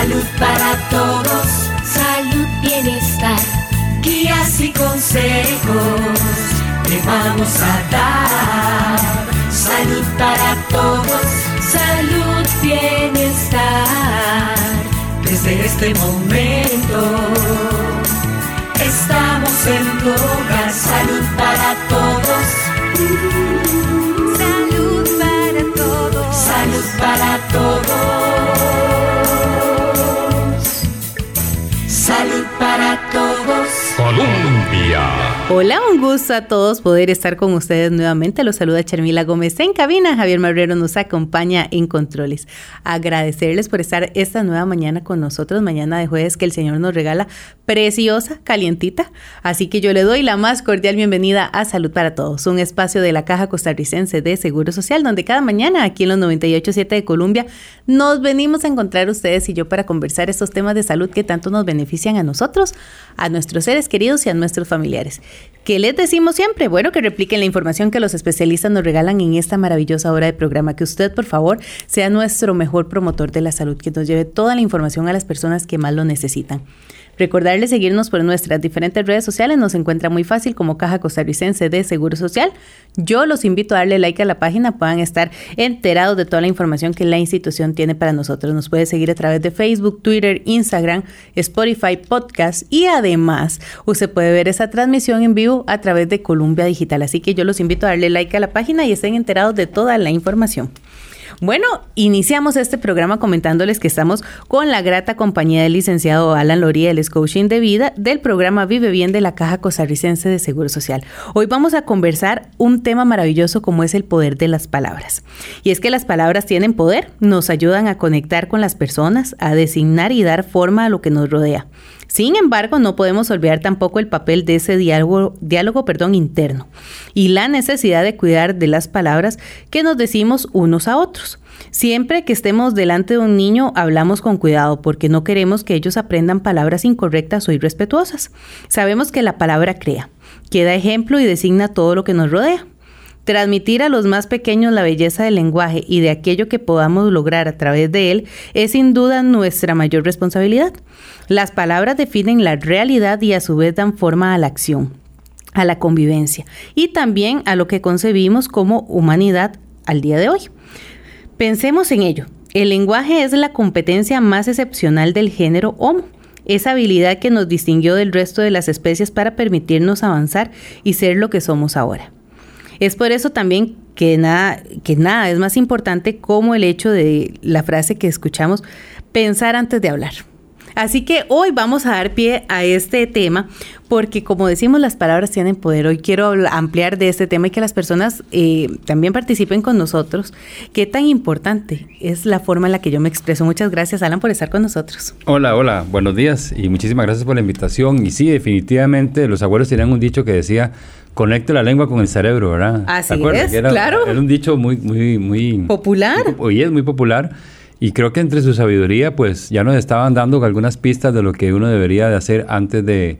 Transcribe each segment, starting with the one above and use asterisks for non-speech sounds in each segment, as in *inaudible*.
Salud para todos, salud, bienestar, guías y consejos te vamos a dar. Salud para todos, salud, bienestar. Desde este momento estamos en tu hogar. Salud para todos. Colombia. Hola, un gusto a todos poder estar con ustedes nuevamente. Los saluda Charmila Gómez en cabina. Javier Marrero nos acompaña en controles. Agradecerles por estar esta nueva mañana con nosotros, mañana de jueves que el Señor nos regala preciosa, calientita. Así que yo le doy la más cordial bienvenida a Salud para Todos, un espacio de la Caja Costarricense de Seguro Social, donde cada mañana aquí en los 98.7 de Colombia nos venimos a encontrar ustedes y yo para conversar estos temas de salud que tanto nos benefician a nosotros, a nuestros seres queridos y a nuestros familiares. ¿Qué les decimos siempre? Bueno, que repliquen la información que los especialistas nos regalan en esta maravillosa hora de programa. Que usted, por favor, sea nuestro mejor promotor de la salud, que nos lleve toda la información a las personas que más lo necesitan. Recordarles seguirnos por nuestras diferentes redes sociales. Nos encuentra muy fácil como Caja Costarricense de Seguro Social. Yo los invito a darle like a la página, puedan estar enterados de toda la información que la institución tiene para nosotros. Nos puede seguir a través de Facebook, Twitter, Instagram, Spotify, podcast y además usted puede ver esa transmisión en vivo a través de Columbia Digital. Así que yo los invito a darle like a la página y estén enterados de toda la información. Bueno, iniciamos este programa comentándoles que estamos con la grata compañía del licenciado Alan Loría, el coaching de vida del programa Vive Bien de la Caja Costarricense de Seguro Social. Hoy vamos a conversar un tema maravilloso como es el poder de las palabras. Y es que las palabras tienen poder, nos ayudan a conectar con las personas, a designar y dar forma a lo que nos rodea. Sin embargo, no podemos olvidar tampoco el papel de ese diálogo, diálogo perdón, interno y la necesidad de cuidar de las palabras que nos decimos unos a otros. Siempre que estemos delante de un niño, hablamos con cuidado porque no queremos que ellos aprendan palabras incorrectas o irrespetuosas. Sabemos que la palabra crea, que da ejemplo y designa todo lo que nos rodea. Transmitir a los más pequeños la belleza del lenguaje y de aquello que podamos lograr a través de él es sin duda nuestra mayor responsabilidad. Las palabras definen la realidad y a su vez dan forma a la acción, a la convivencia y también a lo que concebimos como humanidad al día de hoy. Pensemos en ello. El lenguaje es la competencia más excepcional del género Homo esa habilidad que nos distinguió del resto de las especies para permitirnos avanzar y ser lo que somos ahora. Es por eso también que nada, que nada es más importante como el hecho de la frase que escuchamos, pensar antes de hablar. Así que hoy vamos a dar pie a este tema porque como decimos las palabras tienen poder. Hoy quiero ampliar de este tema y que las personas eh, también participen con nosotros. Qué tan importante es la forma en la que yo me expreso. Muchas gracias Alan por estar con nosotros. Hola, hola, buenos días y muchísimas gracias por la invitación. Y sí, definitivamente los abuelos tenían un dicho que decía conecte la lengua con el cerebro, ¿verdad? Así es, claro. Era un dicho muy, muy, muy popular. Hoy es muy popular. Y creo que entre su sabiduría, pues ya nos estaban dando algunas pistas de lo que uno debería de hacer antes de,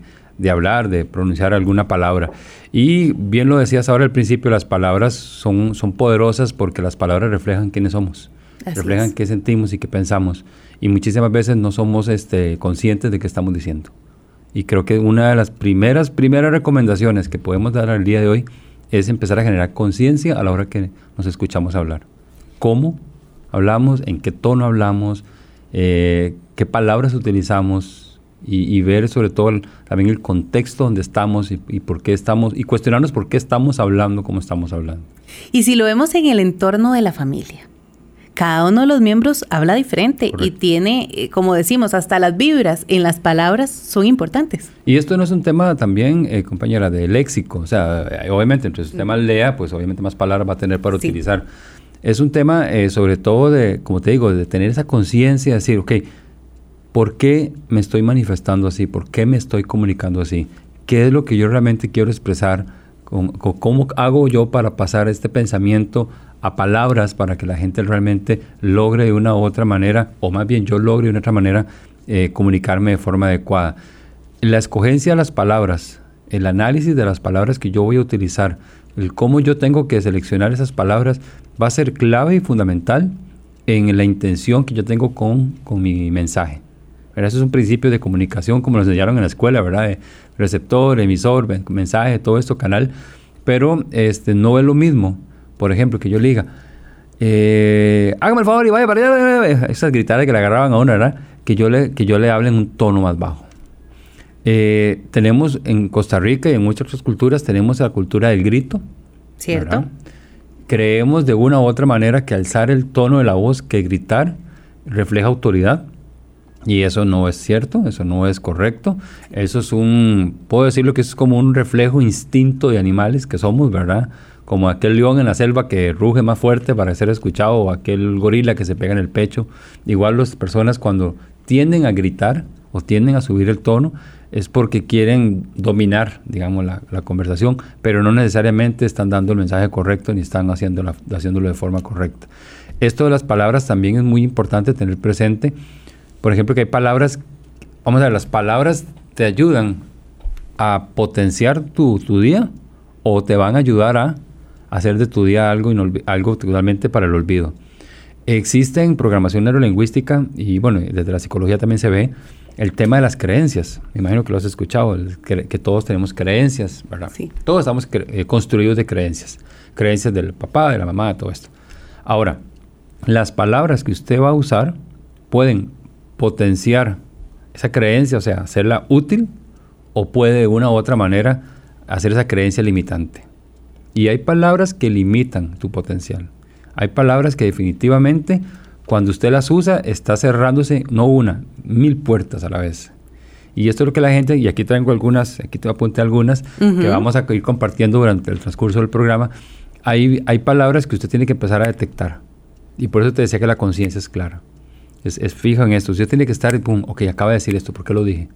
hablar, de pronunciar alguna palabra. Y bien lo decías ahora al principio, las palabras son, son poderosas porque las palabras reflejan quiénes somos, reflejan qué sentimos y qué pensamos. Y muchísimas veces no somos este, conscientes de qué estamos diciendo. Y creo que una de las primeras, primeras recomendaciones que podemos dar al día de hoy es empezar a generar conciencia a la hora que nos escuchamos hablar. ¿Cómo hablamos, en qué tono hablamos, eh, qué palabras utilizamos y, ver sobre todo también el contexto donde estamos y, por qué estamos y cuestionarnos por qué estamos hablando como estamos hablando. Y si lo vemos en el entorno de la familia, cada uno de los miembros habla diferente y tiene, eh, como decimos, hasta las vibras en las palabras son importantes. Y esto no es un tema también, eh, compañera, de léxico. O sea, obviamente, entre el tema lea, pues obviamente más palabras va a tener para utilizar. Es un tema eh, sobre todo de, como te digo, de tener esa conciencia, de decir, ok, ¿por qué me estoy manifestando así? ¿Por qué me estoy comunicando así? ¿Qué es lo que yo realmente quiero expresar? ¿Cómo, hago yo para pasar este pensamiento a palabras para que la gente realmente logre de una u otra manera, o más bien yo logre de una otra manera eh, comunicarme de forma adecuada? La escogencia de las palabras, el análisis de las palabras que yo voy a utilizar, el cómo yo tengo que seleccionar esas palabras va a ser clave y fundamental en la intención que yo tengo con, con mi mensaje. Eso es un principio de comunicación como nos enseñaron en la escuela, ¿verdad? De receptor, emisor, mensaje, todo esto, canal. Pero este, no es lo mismo, por ejemplo, que yo le diga, eh, hágame el favor y vaya para allá. Esas gritadas que le agarraban a uno, ¿verdad? Que yo le, que yo le hable en un tono más bajo. Eh, tenemos en Costa Rica y en muchas otras culturas, tenemos la cultura del grito. Cierto. Creemos de una u otra manera que alzar el tono de la voz, que gritar, refleja autoridad. Y eso no es cierto, eso no es correcto. Eso es un, puedo decirlo que es como un reflejo instinto de animales que somos, ¿verdad? Como aquel león en la selva que ruge más fuerte para ser escuchado o aquel gorila que se pega en el pecho. Igual las personas cuando tienden a gritar o tienden a subir el tono es porque quieren dominar, digamos, la, conversación, pero no necesariamente están dando el mensaje correcto ni están haciéndolo, haciéndolo de forma correcta. Esto de las palabras también es muy importante tener presente por ejemplo, que hay palabras, vamos a ver, las palabras te ayudan a potenciar tu, día o te van a ayudar a hacer de tu día algo, algo totalmente para el olvido. Existe en programación neurolingüística y bueno, desde la psicología también se ve el tema de las creencias. Me imagino que lo has escuchado, que, todos tenemos creencias, ¿verdad? Sí. Todos estamos eh, construidos de creencias. Creencias del papá, de la mamá, de todo esto. Ahora, las palabras que usted va a usar pueden potenciar esa creencia, o sea, hacerla útil, o puede de una u otra manera hacer esa creencia limitante. Y hay palabras que limitan tu potencial. Hay palabras que definitivamente cuando usted las usa está cerrándose no una, mil puertas a la vez. Y esto es lo que la gente, y aquí traigo algunas, aquí te apunté algunas, que vamos a ir compartiendo durante el transcurso del programa. Hay, hay palabras que usted tiene que empezar a detectar. Y por eso te decía que la conciencia es clara. Es, es fijo en esto. Usted tiene que estar, pum, ok, acaba de decir esto, ¿por qué lo dije?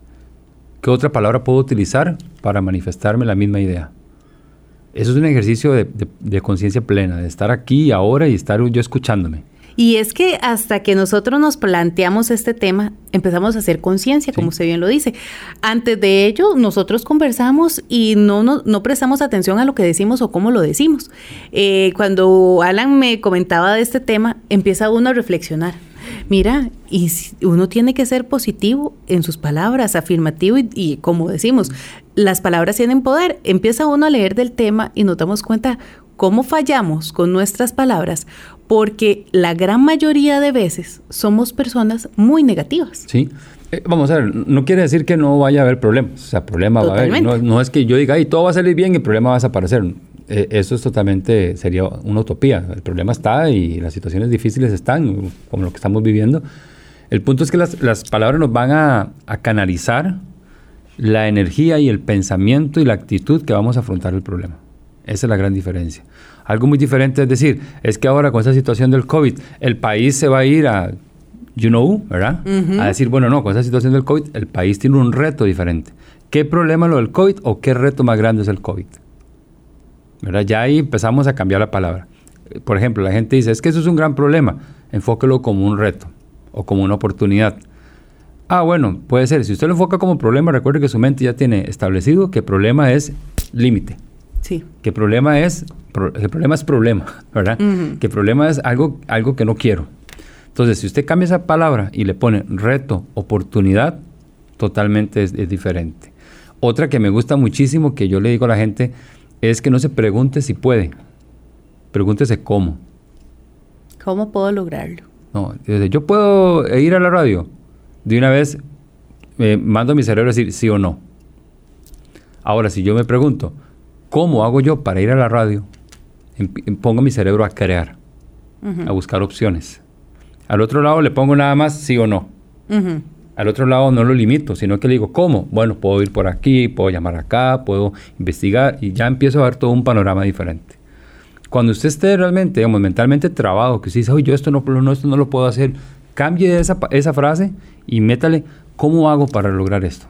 ¿Qué otra palabra puedo utilizar para manifestarme la misma idea? Eso es un ejercicio de, conciencia plena, de estar aquí ahora y estar yo escuchándome. Y es que hasta que nosotros nos planteamos este tema, empezamos a hacer conciencia, como usted bien lo dice. Antes de ello, nosotros conversamos y no, no, prestamos atención a lo que decimos o cómo lo decimos. Eh, cuando Alan me comentaba de este tema, empieza uno a reflexionar mira, y uno tiene que ser positivo en sus palabras, afirmativo y, como decimos, las palabras tienen poder. Empieza uno a leer del tema y nos damos cuenta cómo fallamos con nuestras palabras, porque la gran mayoría de veces somos personas muy negativas. Sí. Eh, vamos a ver, no quiere decir que no vaya a haber problemas. O sea, problema va a haber. No, no, es que yo diga, y todo va a salir bien y el problema va a desaparecer. Eh, eso es totalmente, sería una utopía. El problema está y las situaciones difíciles están, como lo que estamos viviendo. El punto es que las, las palabras nos van a, a, canalizar la energía y el pensamiento y la actitud que vamos a afrontar el problema. Esa es la gran diferencia. Algo muy diferente es decir, es que ahora con esta situación del COVID, el país se va a ir a, you know, ¿verdad? A decir, bueno, no, con esta situación del COVID, el país tiene un reto diferente. ¿Qué problema es lo del COVID o qué reto más grande es el COVID? Ya ahí empezamos a cambiar la palabra. Por ejemplo, la gente dice, es que eso es un gran problema, enfóquelo como un reto o como una oportunidad. Ah, bueno, puede ser. Si usted lo enfoca como problema, recuerde que su mente ya tiene establecido que problema es límite. Sí. Que problema es, el problema es problema, ¿verdad? Que problema es algo, algo que no quiero. Entonces, si usted cambia esa palabra y le pone reto, oportunidad, totalmente es diferente. Otra que me gusta muchísimo, que yo le digo a la gente, es que no se pregunte si puede, pregúntese cómo. ¿Cómo puedo lograrlo? No, yo puedo ir a la radio. De una vez me mando a mi cerebro a decir sí o no. Ahora, si yo me pregunto, ¿cómo hago yo para ir a la radio? Em, pongo mi cerebro a crear, a buscar opciones. Al otro lado le pongo nada más sí o no. Al otro lado no lo limito, sino que le digo, ¿cómo? Bueno, puedo ir por aquí, puedo llamar acá, puedo investigar y ya empiezo a ver todo un panorama diferente. Cuando usted esté realmente, digamos, mentalmente trabado, que usted dice, oye, yo esto no, no, esto no lo puedo hacer, cambie esa, esa frase y métale, ¿cómo hago para lograr esto?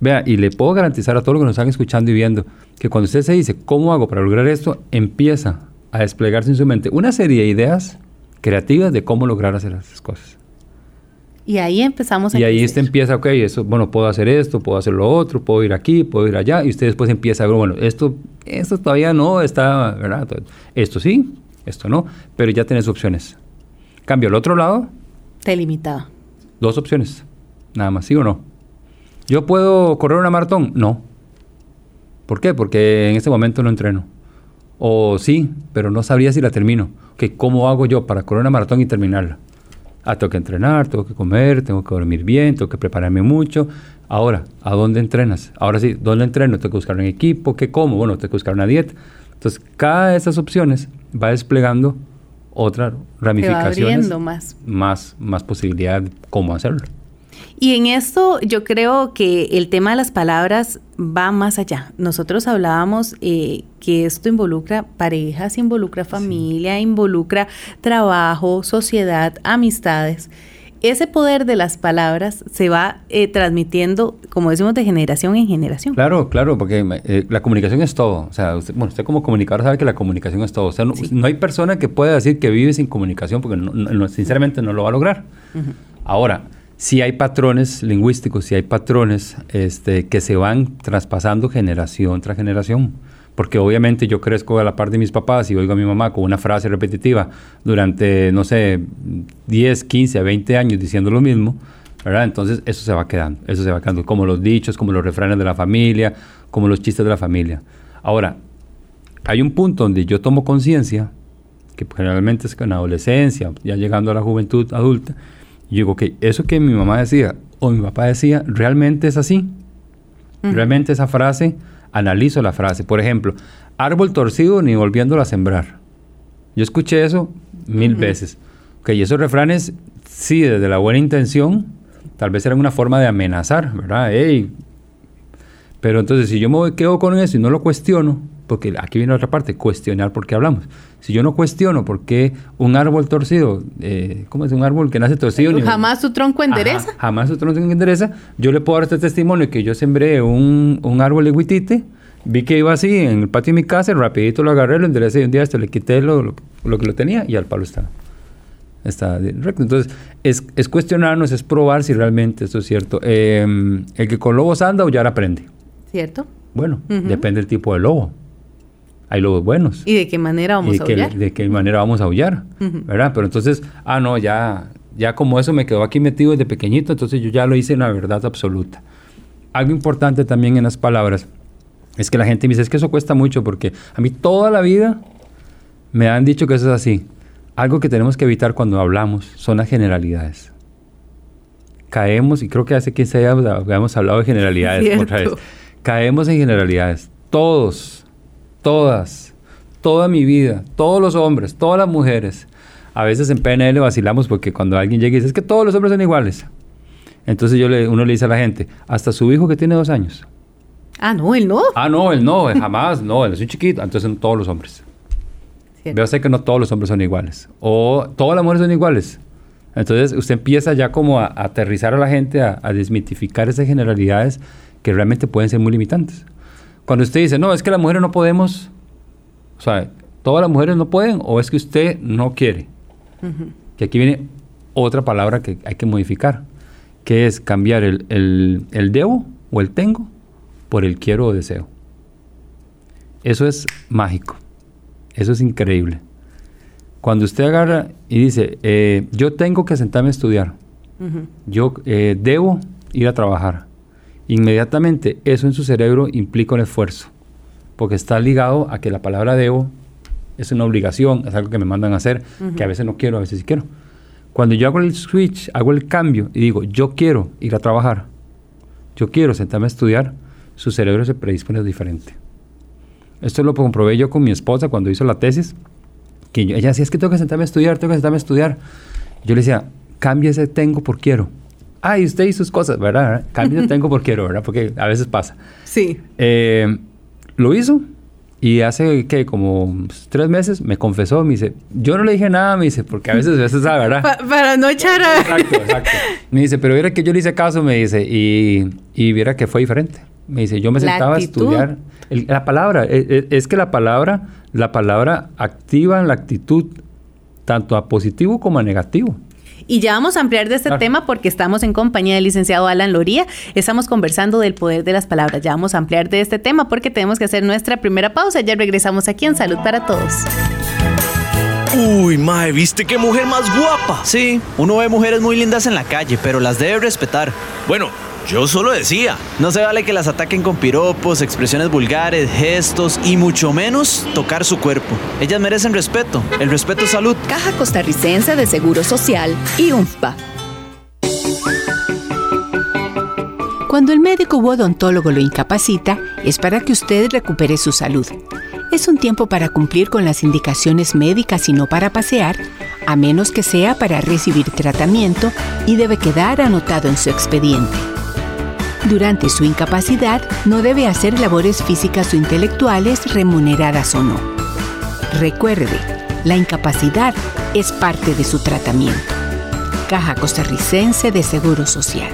Vea, y le puedo garantizar a todos los que nos están escuchando y viendo que cuando usted se dice, ¿cómo hago para lograr esto? Empieza a desplegarse en su mente una serie de ideas creativas de cómo lograr hacer esas cosas. Y ahí empezamos a Y ahí usted empieza, ok, eso, bueno, puedo hacer esto, puedo hacer lo otro, puedo ir aquí, puedo ir allá, y usted después empieza a ver, bueno, esto, esto todavía no está, ¿verdad? Esto sí, esto no, pero ya tienes opciones. Cambio al otro lado. Te limitaba. Dos opciones, nada más, ¿sí o no? ¿Yo puedo correr una maratón? No. ¿Por qué? Porque en este momento no entreno. O sí, pero no sabría si la termino. que ¿Cómo hago yo para correr una maratón y terminarla? Ah, tengo que entrenar, tengo que comer, tengo que dormir bien, tengo que prepararme mucho. Ahora, ¿a dónde entrenas? Ahora sí, ¿dónde entreno? Tengo que buscar un equipo, ¿qué como? Bueno, tengo que buscar una dieta. Entonces, cada de esas opciones va desplegando otras ramificaciones. más. Más, más posibilidad de cómo hacerlo. Y en esto yo creo que el tema de las palabras va más allá. Nosotros hablábamos eh, que esto involucra parejas, involucra familia, involucra trabajo, sociedad, amistades. Ese poder de las palabras se va eh, transmitiendo, como decimos, de generación en generación. Claro, claro, porque eh, la comunicación es todo. O sea, usted, bueno, usted como comunicador sabe que la comunicación es todo. O sea, no, hay persona que pueda decir que vive sin comunicación porque sinceramente no lo va a lograr. Ahora, si hay patrones lingüísticos, si hay patrones este, que se van traspasando generación tras generación. Porque obviamente yo crezco a la par de mis papás y oigo a mi mamá con una frase repetitiva durante, no sé, 10, 15, 20 años diciendo lo mismo, ¿verdad? Entonces eso se va quedando, eso se va quedando, como los dichos, como los refranes de la familia, como los chistes de la familia. Ahora, hay un punto donde yo tomo conciencia, que generalmente es en la adolescencia, ya llegando a la juventud adulta, y digo, ok, eso que mi mamá decía o mi papá decía, ¿realmente es así? ¿Realmente esa frase? Analizo la frase. Por ejemplo, árbol torcido ni volviéndolo a sembrar. Yo escuché eso mil veces. Ok, y esos refranes, sí, desde la buena intención, tal vez eran una forma de amenazar, ¿verdad? Pero entonces, si yo me quedo con eso y no lo cuestiono, porque aquí viene otra parte, cuestionar por qué hablamos. Si yo no cuestiono por qué un árbol torcido, eh, ¿cómo es un árbol que nace torcido? Jamás su tronco endereza. jamás su tronco endereza. Yo le puedo dar este testimonio que yo sembré un, un árbol de huitite, vi que iba así en el patio de mi casa, rapidito lo agarré, lo enderecé y un día hasta le quité lo, lo, que lo tenía y al palo está, está recto. Entonces, es, es, cuestionarnos, es probar si realmente esto es cierto. Em, el que con lobos anda o ya aprende. ¿Cierto? Bueno, depende del tipo de lobo hay lobos buenos. ¿Y de qué manera vamos a aullar? De qué manera vamos a aullar, ¿verdad? Pero entonces, ah, no, ya, ya como eso me quedó aquí metido desde pequeñito, entonces yo ya lo hice en la verdad absoluta. Algo importante también en las palabras es que la gente me dice, es que eso cuesta mucho porque a mí toda la vida me han dicho que eso es así. Algo que tenemos que evitar cuando hablamos son las generalidades. Caemos, y creo que hace 15 años habíamos hablado de generalidades *laughs* otra vez. Caemos en generalidades. Todos todas, toda mi vida, todos los hombres, todas las mujeres. A veces en PNL vacilamos porque cuando alguien llega y dice, es que todos los hombres son iguales. Entonces yo le, uno le dice a la gente, hasta su hijo que tiene dos años. Ah, no, él no. Ah, no, él no, jamás, no, él es un chiquito. Entonces son todos los hombres. Veo sé que no todos los hombres son iguales. O todas las mujeres son iguales. Entonces usted empieza ya como a, aterrizar a la gente, a, a, desmitificar esas generalidades que realmente pueden ser muy limitantes. Cuando usted dice, no, es que las mujeres no podemos, o sea, todas las mujeres no pueden o es que usted no quiere. Que aquí viene otra palabra que hay que modificar, que es cambiar el, el debo o el tengo por el quiero o deseo. Eso es mágico, eso es increíble. Cuando usted agarra y dice, eh, yo tengo que sentarme a estudiar, yo eh, debo ir a trabajar, inmediatamente eso en su cerebro implica un esfuerzo, porque está ligado a que la palabra debo es una obligación, es algo que me mandan a hacer, que a veces no quiero, a veces sí quiero. Cuando yo hago el switch, hago el cambio y digo, yo quiero ir a trabajar, yo quiero sentarme a estudiar, su cerebro se predispone diferente. Esto lo comprobé yo con mi esposa cuando hizo la tesis, que ella decía, es que tengo que sentarme a estudiar, tengo que sentarme a estudiar. Yo le decía, cambia ese tengo por quiero ay, usted y sus cosas, ¿verdad? Cambio tengo por quiero, ¿verdad? Porque a veces pasa. Sí. Eh, lo hizo y hace que como tres meses me confesó, me dice, yo no le dije nada, me dice, porque a veces, a veces, ¿verdad? para no echar a... Exacto, exacto. Me dice, pero viera que yo le hice caso, me dice, y, y viera que fue diferente. Me dice, yo me sentaba a estudiar. la palabra, es, e, es, que la palabra, la palabra activa la actitud tanto a positivo como a negativo. Y ya vamos a ampliar de este tema porque estamos en compañía del licenciado Alan Loría. Estamos conversando del poder de las palabras. Ya vamos a ampliar de este tema porque tenemos que hacer nuestra primera pausa. Ya regresamos aquí en Salud para Todos. Uy, mae, ¿viste qué mujer más guapa? Sí, uno ve mujeres muy lindas en la calle, pero las debe respetar. Bueno, yo solo decía. No se vale que las ataquen con piropos, expresiones vulgares, gestos y mucho menos tocar su cuerpo. Ellas merecen respeto. El respeto es salud. Caja Costarricense de Seguro Social y UNFPA. Cuando el médico u odontólogo lo incapacita, es para que usted recupere su salud. Es un tiempo para cumplir con las indicaciones médicas y no para pasear, a menos que sea para recibir tratamiento y debe quedar anotado en su expediente. Durante su incapacidad, no debe hacer labores físicas o intelectuales remuneradas o no. Recuerde, la incapacidad es parte de su tratamiento. Caja Costarricense de Seguro Social.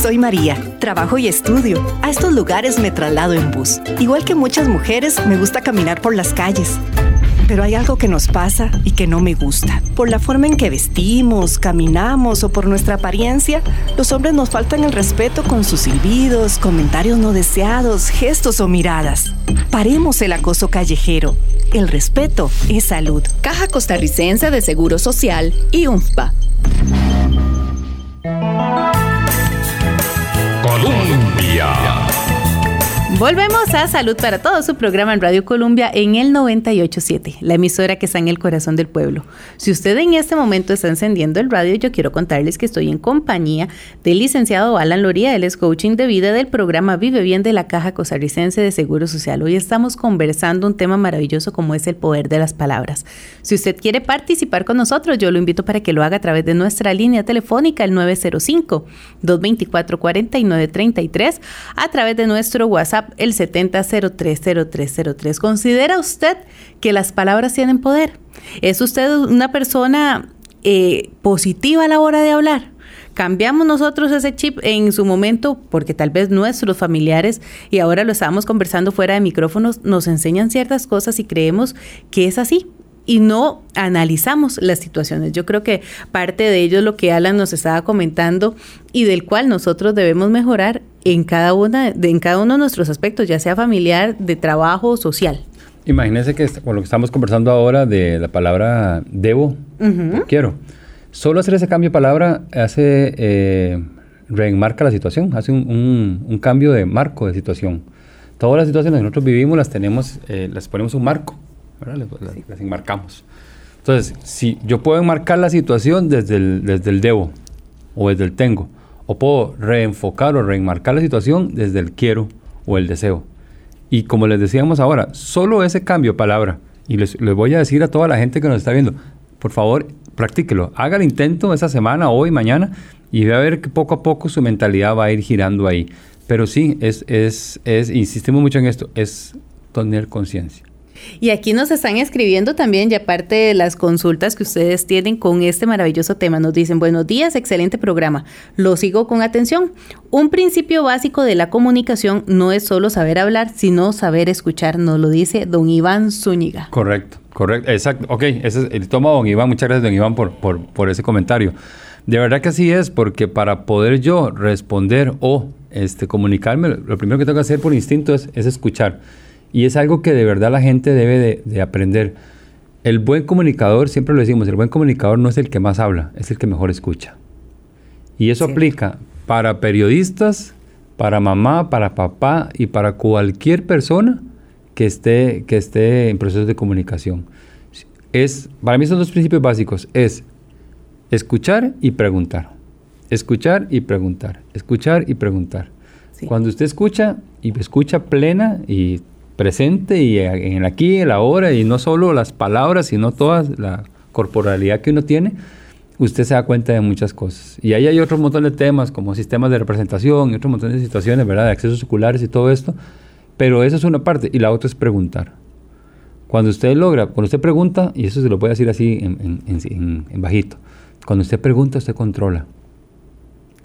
Soy María, trabajo y estudio. A estos lugares me traslado en bus. Igual que muchas mujeres, me gusta caminar por las calles. Pero hay algo que nos pasa y que no me gusta. Por la forma en que vestimos, caminamos o por nuestra apariencia, los hombres nos faltan el respeto con sus silbidos, comentarios no deseados, gestos o miradas. Paremos el acoso callejero. El respeto es salud. Caja Costarricense de Seguro Social y UNFPA. Volvemos a Salud para Todos, su programa en Radio Colombia en el 987, la emisora que está en el corazón del pueblo. Si usted en este momento está encendiendo el radio, yo quiero contarles que estoy en compañía del licenciado Alan Loría, él es coaching de vida del programa Vive Bien de la Caja Costarricense de Seguro Social. Hoy estamos conversando un tema maravilloso como es el poder de las palabras. Si usted quiere participar con nosotros, yo lo invito para que lo haga a través de nuestra línea telefónica, el 905-224-4933, a través de nuestro WhatsApp el 70030303. ¿Considera usted que las palabras tienen poder? ¿Es usted una persona eh, positiva a la hora de hablar? cambiamos nosotros ese chip en su momento porque tal vez nuestros familiares, y ahora lo estábamos conversando fuera de micrófonos, nos enseñan ciertas cosas y creemos que es así y no analizamos las situaciones. Yo creo que parte de ello es lo que Alan nos estaba comentando y del cual nosotros debemos mejorar en cada, una, de, en cada uno de nuestros aspectos, ya sea familiar, de trabajo, social. Imagínense que con lo que estamos conversando ahora de la palabra debo, quiero. Solo hacer ese cambio de palabra hace, eh, reenmarca la situación, hace un, un, cambio de marco de situación. Todas las situaciones que nosotros vivimos las tenemos, eh, las ponemos un marco, ¿verdad? Las, las, enmarcamos. Entonces, si yo puedo enmarcar la situación desde el, desde el debo o desde el tengo, o puedo reenfocar o reenmarcar la situación desde el quiero o el deseo. Y como les decíamos ahora, solo ese cambio de palabra, y les, les voy a decir a toda la gente que nos está viendo, por favor, practíquelo. Haga el intento esa semana, hoy, mañana, y va a ver que poco a poco su mentalidad va a ir girando ahí. Pero sí, es, es, es insistimos mucho en esto, es tener conciencia. Y aquí nos están escribiendo también, y aparte de las consultas que ustedes tienen con este maravilloso tema, nos dicen, buenos días, excelente programa, lo sigo con atención. Un principio básico de la comunicación no es solo saber hablar, sino saber escuchar, nos lo dice don Iván Zúñiga. Correcto, correcto, exacto. Ok, ese es el toma don Iván, muchas gracias don Iván por, por, ese comentario. De verdad que así es, porque para poder yo responder o este, comunicarme, lo primero que tengo que hacer por instinto es escuchar. Y es algo que de verdad la gente debe de, de, aprender. El buen comunicador, siempre lo decimos, el buen comunicador no es el que más habla, es el que mejor escucha. Y eso sí. aplica para periodistas, para mamá, para papá y para cualquier persona que esté, que esté en procesos de comunicación. Es, para mí son dos principios básicos. Es escuchar y preguntar. Escuchar y preguntar. Escuchar y preguntar. Sí. Cuando usted escucha y escucha plena y presente y en el aquí, la ahora, y no solo las palabras, sino toda la corporalidad que uno tiene, usted se da cuenta de muchas cosas. Y ahí hay otro montón de temas, como sistemas de representación y otro montón de situaciones, ¿verdad? De accesos oculares y todo esto. Pero eso es una parte. Y la otra es preguntar. Cuando usted logra, cuando usted pregunta, y eso se lo puede decir así en, en bajito, cuando usted pregunta, usted controla.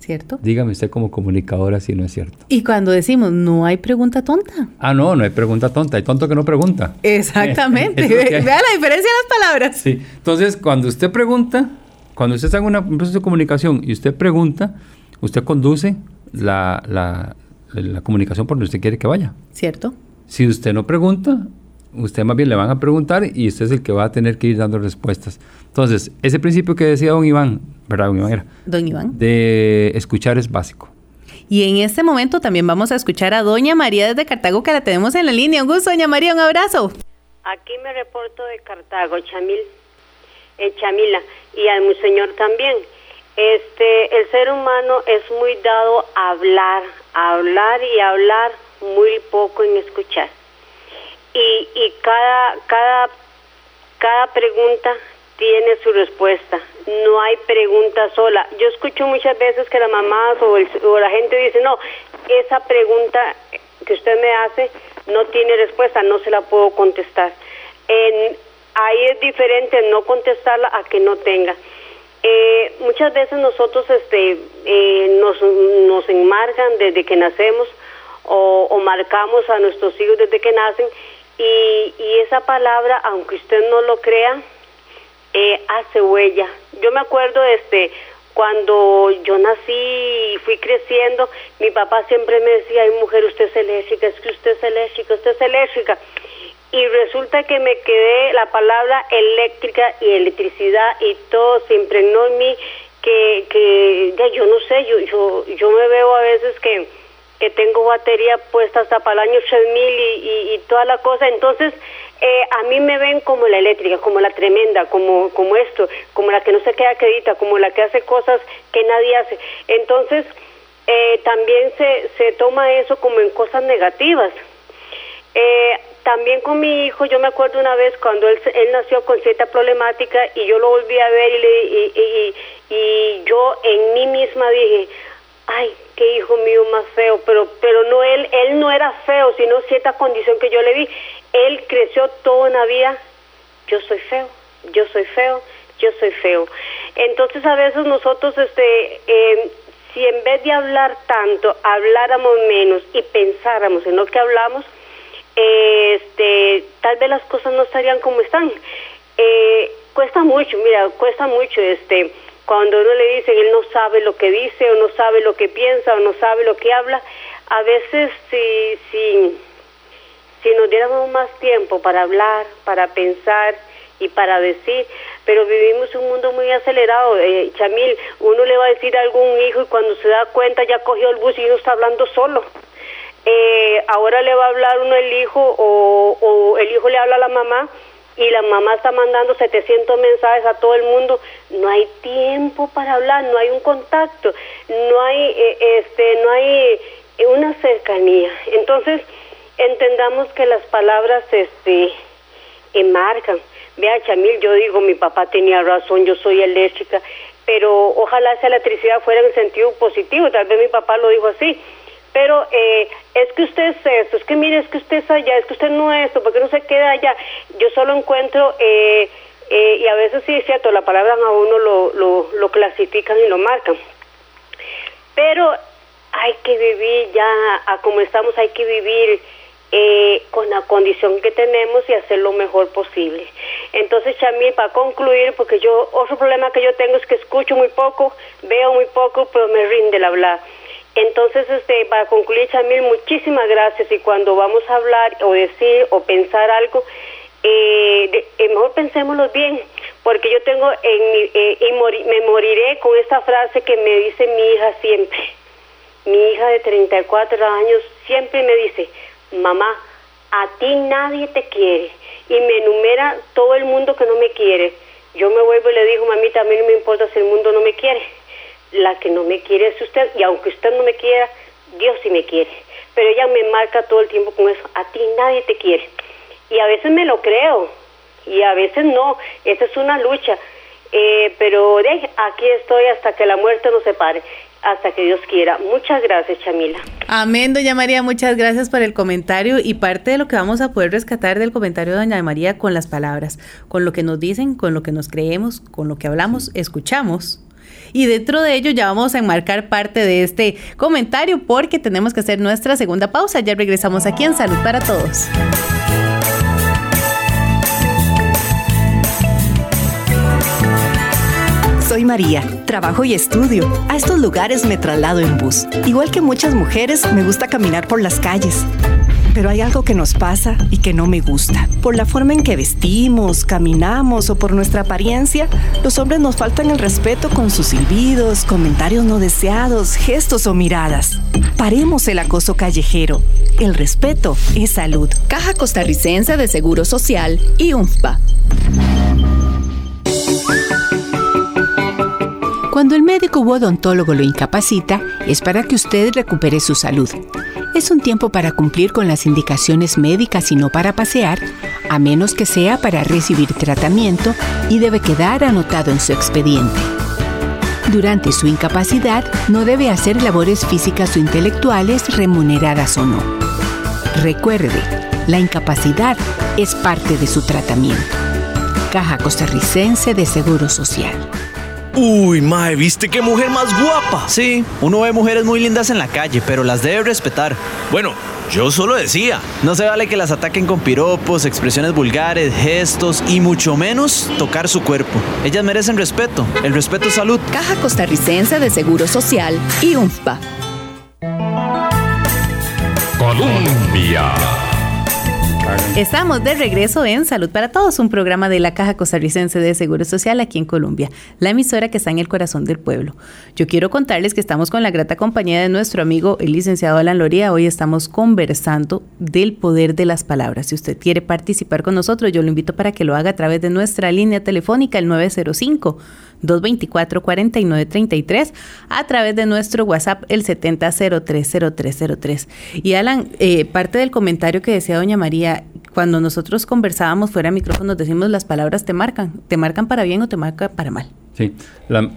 ¿Cierto? Dígame usted como comunicadora si no es cierto. Y cuando decimos no hay pregunta tonta. Ah, no, no hay pregunta tonta, hay tonto que no pregunta. Exactamente. *laughs* Vea la diferencia de las palabras. Sí. Entonces, cuando usted pregunta, cuando usted está en una, un proceso de comunicación y usted pregunta, usted conduce la, la, la comunicación por donde usted quiere que vaya. ¿Cierto? Si usted no pregunta, usted más bien le van a preguntar y usted es el que va a tener que ir dando respuestas. Entonces, ese principio que decía don Iván, ¿verdad, don Iván? Era, don Iván. De escuchar es básico. Y en este momento también vamos a escuchar a doña María desde Cartago, que la tenemos en la línea. Un gusto, doña María, un abrazo. Aquí me reporto de Cartago, Chamil, eh, Chamila, y al señor también. Este, el ser humano es muy dado a hablar, a hablar y hablar, muy poco en escuchar. Y, y cada, cada, cada pregunta tiene su respuesta. No hay pregunta sola. Yo escucho muchas veces que la mamá o, o la gente dice, no, esa pregunta que usted me hace no tiene respuesta, no se la puedo contestar. En, ahí es diferente no contestarla a que no tenga. Eh, muchas veces nosotros este, eh, nos, nos enmarcan desde que nacemos o, marcamos a nuestros hijos desde que nacen y, y esa palabra, aunque usted no lo crea, eh, hace huella. Yo me acuerdo este cuando yo nací y fui creciendo, mi papá siempre me decía, ay mujer, usted es eléctrica, es que usted es eléctrica, usted es eléctrica. Y resulta que me quedé la palabra eléctrica y electricidad y todo se impregnó en mí que, que ya yo no sé, yo, yo, yo me veo a veces que, que tengo batería puesta hasta para el año 3000 y, y, y toda la cosa. Entonces, eh, a mí me ven como la eléctrica, como la tremenda, como, como esto, como la que no se queda acredita, como la que hace cosas que nadie hace. Entonces, eh, también se, se toma eso como en cosas negativas. Eh, también con mi hijo, yo me acuerdo una vez cuando él, él nació con cierta problemática y yo lo volví a ver y, le, y, y, y yo en mí misma dije, ay, qué hijo mío más feo, pero, pero no él, él no era feo, sino cierta condición que yo le vi él creció toda una vida, yo soy feo, yo soy feo, yo soy feo. Entonces a veces nosotros, este, eh, si en vez de hablar tanto, habláramos menos y pensáramos en lo que hablamos, eh, este, tal vez las cosas no estarían como están. Eh, cuesta mucho, mira, cuesta mucho, este, cuando uno le dice él no sabe lo que dice o no sabe lo que piensa o no sabe lo que habla, a veces si, si si nos diéramos más tiempo para hablar, para pensar y para decir, pero vivimos un mundo muy acelerado. Eh, Chamil, uno le va a decir a algún hijo y cuando se da cuenta ya cogió el bus y uno está hablando solo. Eh, ahora le va a hablar uno el hijo o, o el hijo le habla a la mamá y la mamá está mandando 700 mensajes a todo el mundo, no hay tiempo para hablar, no hay un contacto, no hay eh, este no hay una cercanía. Entonces, entendamos que las palabras este marcan. Vea, Chamil, yo digo, mi papá tenía razón, yo soy eléctrica, pero ojalá esa electricidad fuera en sentido positivo, tal vez mi papá lo dijo así, pero eh, es que usted es esto, es que mire, es que usted es allá, es que usted no es esto, porque no se queda allá? Yo solo encuentro, eh, eh, y a veces sí es cierto, la palabra a uno lo, lo, clasifican y lo marcan, pero hay que vivir ya, a como estamos, hay que vivir eh, con la condición que tenemos y hacer lo mejor posible. Entonces, Chamil, para concluir, porque yo, otro problema que yo tengo es que escucho muy poco, veo muy poco, pero me rinde el hablar. Entonces, este, para concluir, Chamil, muchísimas gracias y cuando vamos a hablar o decir o pensar algo, eh, eh mejor pensémoslo bien, porque yo tengo en mi, eh, y me moriré con esta frase que me dice mi hija siempre. Mi hija de 34 años siempre me dice, mamá, a ti nadie te quiere. Y me enumera todo el mundo que no me quiere. Yo me vuelvo y le digo, mamita, a mí no me importa si el mundo no me quiere. La que no me quiere es usted. Y aunque usted no me quiera, Dios sí me quiere. Pero ella me marca todo el tiempo con eso. A ti nadie te quiere. Y a veces me lo creo. Y a veces no. Esa es una lucha. Eh, pero de, aquí estoy hasta que la muerte nos separe hasta que Dios quiera. Muchas gracias, Chamila. Amén, doña María, muchas gracias por el comentario y parte de lo que vamos a poder rescatar del comentario de doña María con las palabras, con lo que nos dicen, con lo que nos creemos, con lo que hablamos, escuchamos. Y dentro de ello ya vamos a enmarcar parte de este comentario porque tenemos que hacer nuestra segunda pausa. Ya regresamos aquí en Salud para Todos. Soy María, trabajo y estudio. A estos lugares me traslado en bus. Igual que muchas mujeres, me gusta caminar por las calles. Pero hay algo que nos pasa y que no me gusta. Por la forma en que vestimos, caminamos o por nuestra apariencia, los hombres nos faltan el respeto con sus silbidos, comentarios no deseados, gestos o miradas. Paremos el acoso callejero. El respeto es salud. Caja Costarricense de Seguro Social y UNFPA. Cuando el médico u odontólogo lo incapacita, es para que usted recupere su salud. Es un tiempo para cumplir con las indicaciones médicas y no para pasear, a menos que sea para recibir tratamiento y debe quedar anotado en su expediente. Durante su incapacidad, no debe hacer labores físicas o intelectuales remuneradas o no. Recuerde, la incapacidad es parte de su tratamiento. Caja Costarricense de Seguro Social. Uy, mae, ¿viste qué mujer más guapa? Sí, uno ve mujeres muy lindas en la calle, pero las debe respetar. Bueno, yo solo decía. No se vale que las ataquen con piropos, expresiones vulgares, gestos y mucho menos tocar su cuerpo. Ellas merecen respeto. El respeto es salud. Caja Costarricense de Seguro Social y UNFPA. Colombia. Estamos de regreso en Salud para Todos, un programa de la Caja Costarricense de Seguro Social aquí en Colombia, la emisora que está en el corazón del pueblo. Yo quiero contarles que estamos con la grata compañía de nuestro amigo el licenciado Alan Loría. Hoy estamos conversando del poder de las palabras. Si usted quiere participar con nosotros, yo lo invito para que lo haga a través de nuestra línea telefónica, el 905. 224-4933 a través de nuestro WhatsApp el 70030303. Y Alan, eh, parte del comentario que decía doña María, cuando nosotros conversábamos fuera de micrófonos decimos las palabras te marcan, te marcan para bien o te marcan para mal. Sí,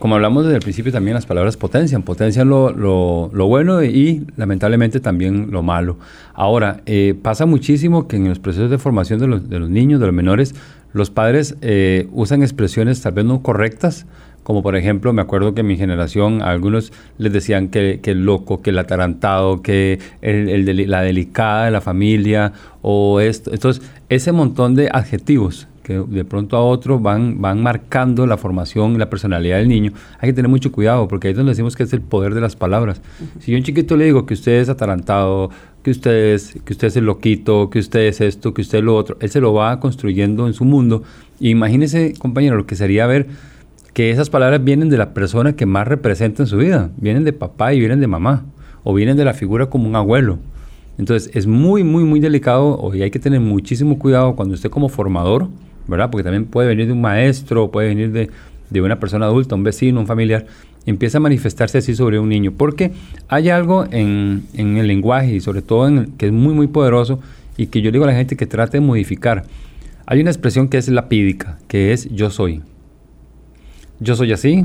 como hablamos desde el principio también las palabras potencian, potencian lo, lo- lo bueno y lamentablemente también lo malo. Ahora, eh, pasa muchísimo que en los procesos de formación de los, de los niños, de los menores, los padres eh, usan expresiones tal vez no correctas, como por ejemplo, me acuerdo que en mi generación a algunos les decían que, que el loco, que el atarantado, que el, la delicada de la familia, o esto. Entonces, ese montón de adjetivos que de pronto a otro van, van marcando la formación y la personalidad del niño, hay que tener mucho cuidado, porque ahí es donde decimos que es el poder de las palabras. Si yo a un chiquito le digo que usted es atarantado, que usted es, que usted es el loquito, que usted es esto, que usted es lo otro, él se lo va construyendo en su mundo. Y imagínese, compañero, lo que sería ver que esas palabras vienen de la persona que más representa en su vida, vienen de papá y vienen de mamá, o vienen de la figura como un abuelo. Entonces es muy, muy, muy delicado y hay que tener muchísimo cuidado cuando usted como formador, ¿verdad? Porque también puede venir de un maestro, puede venir de, de una persona adulta, un vecino, un familiar, empieza a manifestarse así sobre un niño. Porque hay algo en, en el lenguaje y sobre todo en el- que es muy, muy poderoso y que yo digo a la gente que trate de modificar. Hay una expresión que es lapídica, que es yo soy. Yo soy así.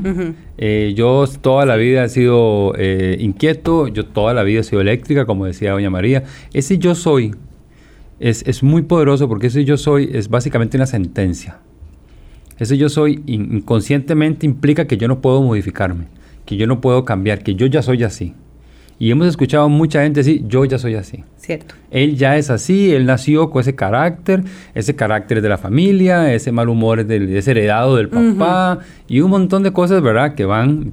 Eh, yo toda la vida he sido eh, inquieto, yo toda la vida he sido eléctrica, como decía doña María. Ese yo soy es, es muy poderoso porque ese yo soy es básicamente una sentencia. Ese yo soy in- inconscientemente implica que yo no puedo modificarme, que yo no puedo cambiar, que yo ya soy así. Y hemos escuchado mucha gente decir, yo ya soy así. Cierto. Él ya es así, él nació con ese carácter, ese carácter es de la familia, ese mal humor es, del, es heredado del papá y un montón de cosas, ¿verdad? Que van,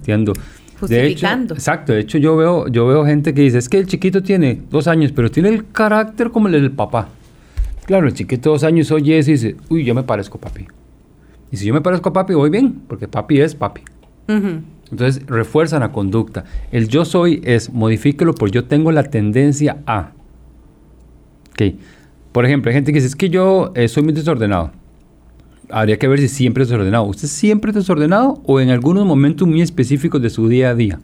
entiendo. De hecho, Justificando. exacto, de hecho yo veo, yo veo gente que dice, es que el chiquito tiene dos años, pero tiene el carácter como el del papá. Claro, el chiquito de dos años oye eso y dice, uy, yo me parezco a papi. Y si yo me parezco a papi, voy bien, porque papi es papi. Entonces refuerzan la conducta. El yo soy es modifíquelo por yo tengo la tendencia a. Ok. Por ejemplo, hay gente que dice, es que yo eh, soy muy desordenado. Habría que ver si siempre es desordenado. ¿Usted siempre es desordenado o en algunos momentos muy específicos de su día a día?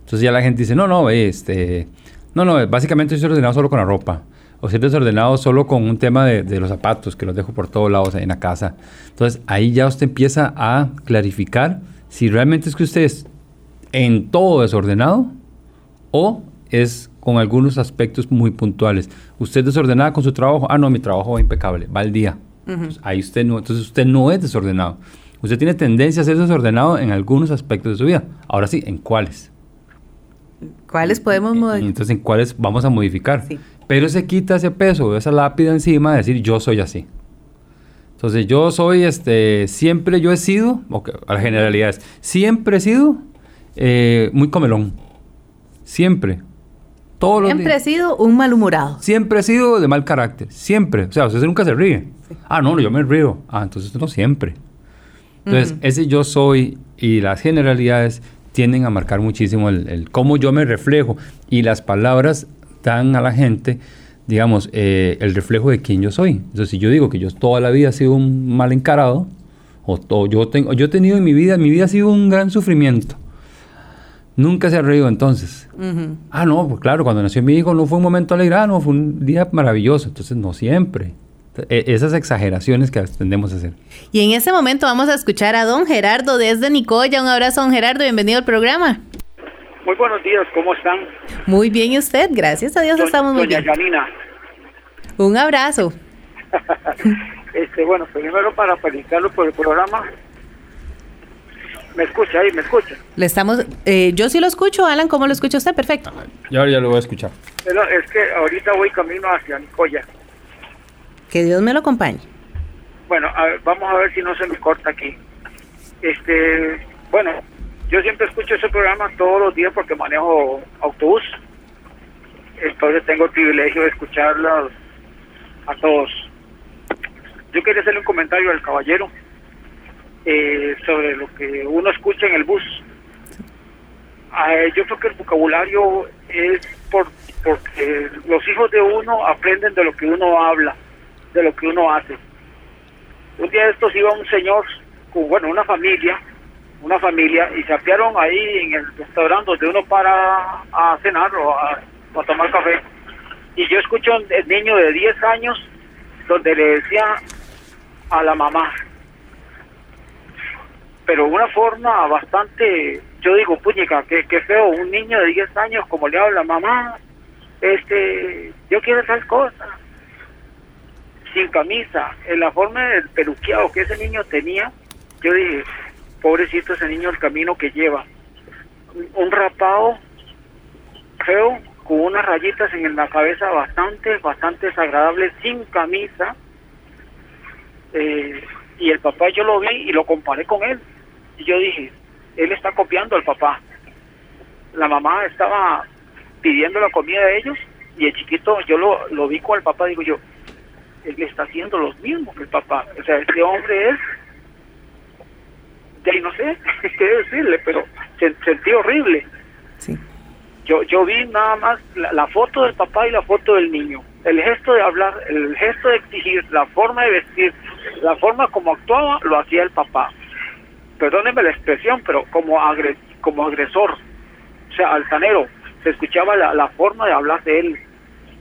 Entonces ya la gente dice, no, no, este, no, no, básicamente soy desordenado solo con la ropa. O soy desordenado solo con un tema de, de los zapatos, que los dejo por todos lados en la casa. Entonces ahí ya usted empieza a clarificar si realmente es que usted es en todo desordenado o es con algunos aspectos muy puntuales. Usted es desordenada con su trabajo. Ah, no, mi trabajo va impecable, va al día. Entonces, ahí usted no, entonces usted no es desordenado. Usted tiene tendencia a ser desordenado en algunos aspectos de su vida. Ahora sí, ¿en cuáles? ¿Cuáles podemos modificar? entonces, ¿en cuáles vamos a modificar? Sí. Pero se quita ese peso, esa lápida encima de decir yo soy así. Entonces, yo soy, este, siempre yo he sido, o que, a la generalidad es, siempre he sido eh, muy comelón. Siempre. Todos Siempre he sido un malhumorado. Siempre he sido de mal carácter. Siempre. O sea, usted nunca se ríe. Ah, no, yo me río. Ah, entonces no siempre. Entonces, ese yo soy y las generalidades tienden a marcar muchísimo el, el cómo yo me reflejo. Y las palabras dan a la gente, digamos, eh, el reflejo de quién yo soy. Entonces, si yo digo que yo toda la vida he sido un mal encarado, o, to- yo, tengo, yo he tenido en mi vida, mi vida ha sido un gran sufrimiento. Nunca se ha reído entonces. Ujú. Ah, no, pues claro, cuando nació mi hijo no fue un momento alegre, ah, no, fue un día maravilloso. Entonces, no siempre. E- esas exageraciones que tendemos a hacer. Y en ese momento vamos a escuchar a don Gerardo desde Nicoya. Un abrazo, don Gerardo. Bienvenido al programa. Muy buenos días, ¿cómo están? Muy bien, ¿y usted? Gracias a Dios Doña- estamos muy Doña bien. Janina. Un abrazo. *laughs* Este, bueno, primero para felicitarlo por el programa. ¿Me escucha ahí? ¿Me escucha? Le estamos, eh, yo sí lo escucho, Alan, ¿cómo lo escucha usted? Perfecto. Ya, ya lo voy a escuchar. Pero es que ahorita voy camino hacia Nicoya. Que Dios me lo acompañe. Bueno, a ver, vamos a ver si no se me corta aquí. Este, bueno, yo siempre escucho ese programa todos los días porque manejo autobús. Entonces tengo el privilegio de escucharlos a todos. Yo quería hacerle un comentario al caballero eh, sobre lo que uno escucha en el bus. Ah, yo creo que el vocabulario es por, porque los hijos de uno aprenden de lo que uno habla, de lo que uno hace. Un día de estos iba un señor bueno, una familia, una familia, y se apiaron ahí en el restaurante donde uno para a cenar o a, o a tomar café. Y yo escucho a un niño de 10 años donde le decía a la mamá, pero una forma bastante, yo digo, puñica, qué, qué feo, un niño de 10 años como le habla, mamá, este, yo quiero tal cosa, sin camisa, en la forma del peluqueado que ese niño tenía, yo dije, pobrecito ese niño el camino que lleva, un, rapado feo, con unas rayitas en la cabeza bastante, bastante desagradable, sin camisa, eh, y el papá yo lo vi y lo comparé con él. Y yo dije, él está copiando al papá. La mamá estaba pidiendo la comida de ellos y el chiquito yo lo, lo vi con el papá, digo yo, él está haciendo lo mismo que el papá. O sea, este hombre es, de ahí no sé *laughs* qué decirle, pero se, sentí horrible. Sí. Yo, yo vi nada más la, la foto del papá y la foto del niño. El gesto de hablar, el gesto de exigir, la forma de vestir, la forma como actuaba, lo hacía el papá. Perdónenme la expresión, pero como, como agresor, o sea, altanero, se escuchaba la, la forma de hablar de él.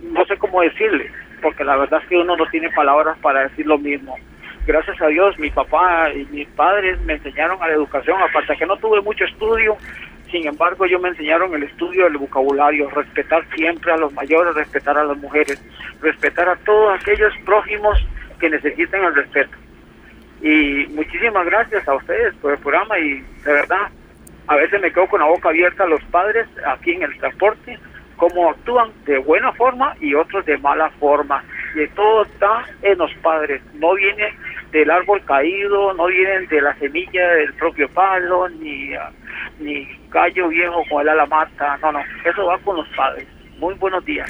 No sé cómo decirle, porque la verdad es que uno no tiene palabras para decir lo mismo. Gracias a Dios, mi papá y mis padres me enseñaron a la educación, aparte que no tuve mucho estudio, sin embargo, ellos me enseñaron el estudio del vocabulario, respetar siempre a los mayores, respetar a las mujeres, respetar a todos aquellos prójimos que necesiten el respeto. Y muchísimas gracias a ustedes por el programa y de verdad, a veces me quedo con la boca abierta a los padres aquí en el transporte, cómo actúan de buena forma y otros de mala forma. Y todo está en los padres, no viene del árbol caído, no vienen de la semilla del propio palo, ni, ni gallo viejo con el ala mata, no, no, eso va con los padres. Muy buenos días.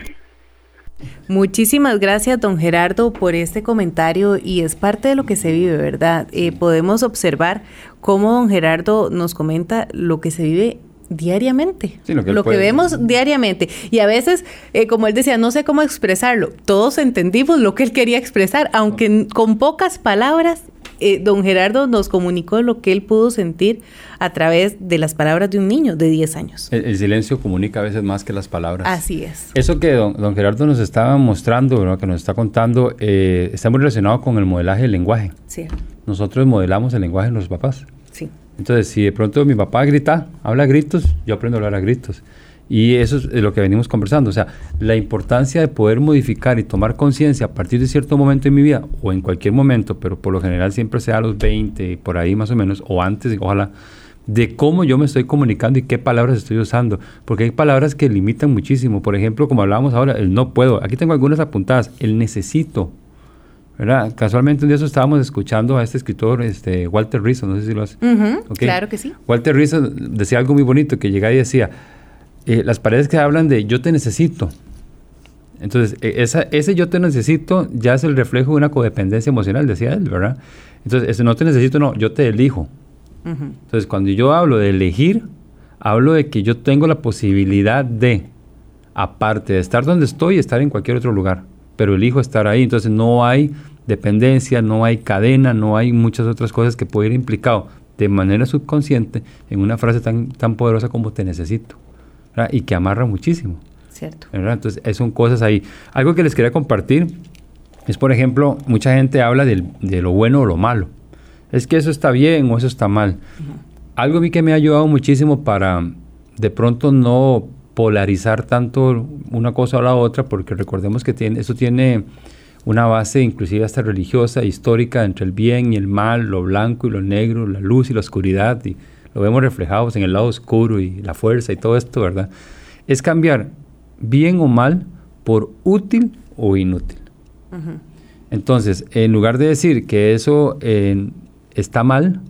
Muchísimas gracias, don Gerardo, por este comentario y es parte de lo que se vive, ¿verdad? Eh, podemos observar cómo don Gerardo nos comenta lo que se vive diariamente, Sí, lo que lo que vemos diariamente. Y a veces, eh, como él decía, no sé cómo expresarlo. Todos entendimos lo que él quería expresar, aunque con pocas palabras, eh, don Gerardo nos comunicó lo que él pudo sentir a través de las palabras de un niño de 10 años. El, el silencio comunica a veces más que las palabras. Así es. Eso que don, don Gerardo nos estaba mostrando, que nos está contando, eh, está muy relacionado con el modelaje del lenguaje. Sí. Nosotros modelamos el lenguaje de los papás. Sí. Entonces, si de pronto mi papá grita, habla a gritos, yo aprendo a hablar a gritos. Y eso es lo que venimos conversando. O sea, la importancia de poder modificar y tomar conciencia a partir de cierto momento en mi vida, o en cualquier momento, pero por lo general siempre sea a los 20, por ahí más o menos, o antes, ojalá, de cómo yo me estoy comunicando y qué palabras estoy usando. Porque hay palabras que limitan muchísimo. Por ejemplo, como hablábamos ahora, el no puedo. Aquí tengo algunas apuntadas. El necesito. ¿verdad? Casualmente un día eso estábamos escuchando a este escritor, este Walter Rizzo, no sé si lo has... Ujú, Ok. Claro que sí. Walter Rizzo decía algo muy bonito, que llegaba y decía, eh, las paredes que hablan de yo te necesito. Entonces, e, esa, ese yo te necesito ya es el reflejo de una codependencia emocional, decía él, ¿verdad? Entonces, ese no te necesito, no, yo te elijo. Entonces, cuando yo hablo de elegir, hablo de que yo tengo la posibilidad de, aparte de estar donde estoy, estar en cualquier otro lugar, pero elijo estar ahí. Entonces, no hay dependencia, no hay cadena, no hay muchas otras cosas que pueden ir implicado de manera subconsciente en una frase tan, tan poderosa como te necesito, y que amarra muchísimo. Cierto. Entonces, son cosas ahí. Algo que les quería compartir es, por ejemplo, mucha gente habla de lo bueno o lo malo. Es que eso está bien o eso está mal. Algo a mí que me ha ayudado muchísimo para de pronto no polarizar tanto una cosa o la otra, porque recordemos que tiene, eso tiene una base inclusive hasta religiosa, histórica, entre el bien y el mal, lo blanco y lo negro, la luz y la oscuridad, y lo vemos reflejados en el lado oscuro y la fuerza y todo esto, ¿verdad? Es cambiar bien o mal por útil o inútil. Entonces, en lugar de decir que eso eh, está mal,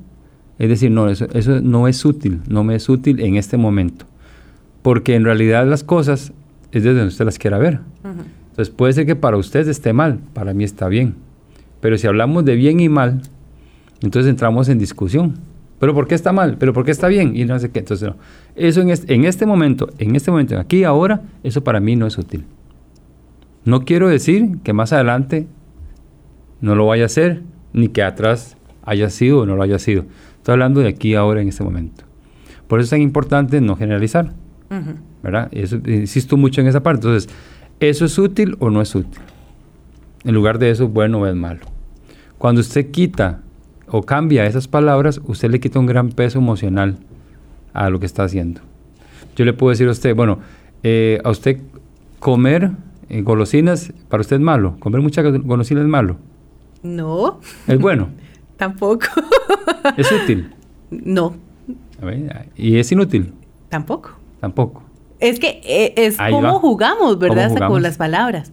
es decir, no, eso, eso no es útil, no me es útil en este momento. Porque en realidad las cosas es desde donde usted las quiera ver. Entonces puede ser que para usted esté mal, para mí está bien. Pero si hablamos de bien y mal, entonces entramos en discusión. ¿Pero por qué está mal? ¿Pero por qué está bien? Y no sé qué. Entonces, no. Eso en este, en este momento, en este momento, aquí ahora, eso para mí no es útil. No quiero decir que más adelante no lo vaya a hacer, ni que atrás haya sido o no lo haya sido. Estoy hablando de aquí ahora, en este momento. Por eso es tan importante no generalizar. ¿Verdad? Eso, insisto mucho en esa parte. Entonces, ¿eso es útil o no es útil? En lugar de eso, bueno o es malo. Cuando usted quita o cambia esas palabras, usted le quita un gran peso emocional a lo que está haciendo. Yo le puedo decir a usted, bueno, eh, a usted comer eh, golosinas, para usted es malo. Comer muchas golosinas es malo. No. Es bueno. *laughs* Tampoco. ¿Es útil? No. ¿Y es inútil? Tampoco. Tampoco. Es que eh, es como jugamos, ¿verdad? Con las palabras.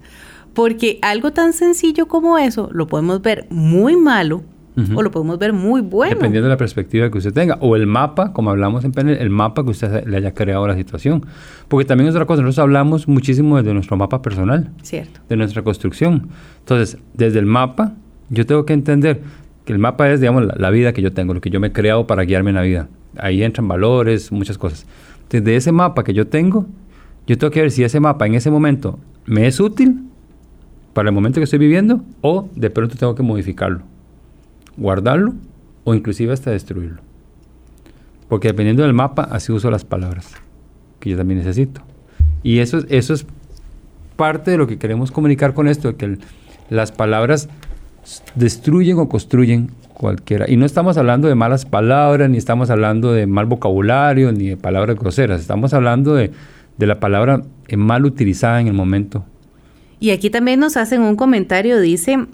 Porque algo tan sencillo como eso lo podemos ver muy malo o lo podemos ver muy bueno. Dependiendo de la perspectiva que usted tenga. O el mapa, como hablamos en PNL, el mapa que usted le haya creado a la situación. Porque también es otra cosa, nosotros hablamos muchísimo de nuestro mapa personal. Cierto. De nuestra construcción. Entonces, desde el mapa, yo tengo que entender que el mapa es, digamos, la, vida que yo tengo, lo que yo me he creado para guiarme en la vida. Ahí entran valores, muchas cosas. Desde ese mapa que yo tengo, yo tengo que ver si ese mapa en ese momento me es útil para el momento que estoy viviendo o de pronto tengo que modificarlo guardarlo o inclusive hasta destruirlo. Porque dependiendo del mapa, así uso las palabras que yo también necesito. Y eso, eso es parte de lo que queremos comunicar con esto, que las palabras destruyen o construyen cualquiera. Y no estamos hablando de malas palabras, ni estamos hablando de mal vocabulario, ni de palabras groseras. Estamos hablando de, de la palabra mal utilizada en el momento. Y aquí también nos hacen un comentario, dice,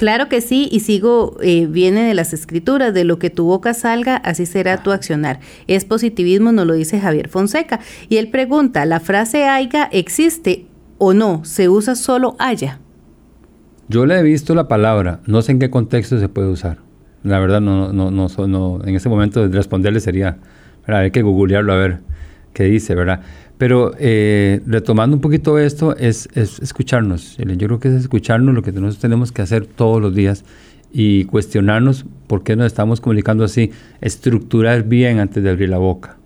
Claro que sí, y sigo, eh, viene de las escrituras, de lo que tu boca salga, así será tu accionar. Es positivismo, nos lo dice Javier Fonseca. Y él pregunta, ¿la frase haya existe o no? ¿Se usa solo haya? Yo le he visto la palabra, no sé en qué contexto se puede usar. La verdad, no, no, no, no en ese momento de responderle sería, hay que googlearlo a ver qué dice, ¿verdad? Pero eh, retomando un poquito esto, es, escucharnos. Yo creo que es escucharnos lo que nosotros tenemos que hacer todos los días y cuestionarnos por qué nos estamos comunicando así, estructurar bien antes de abrir la boca.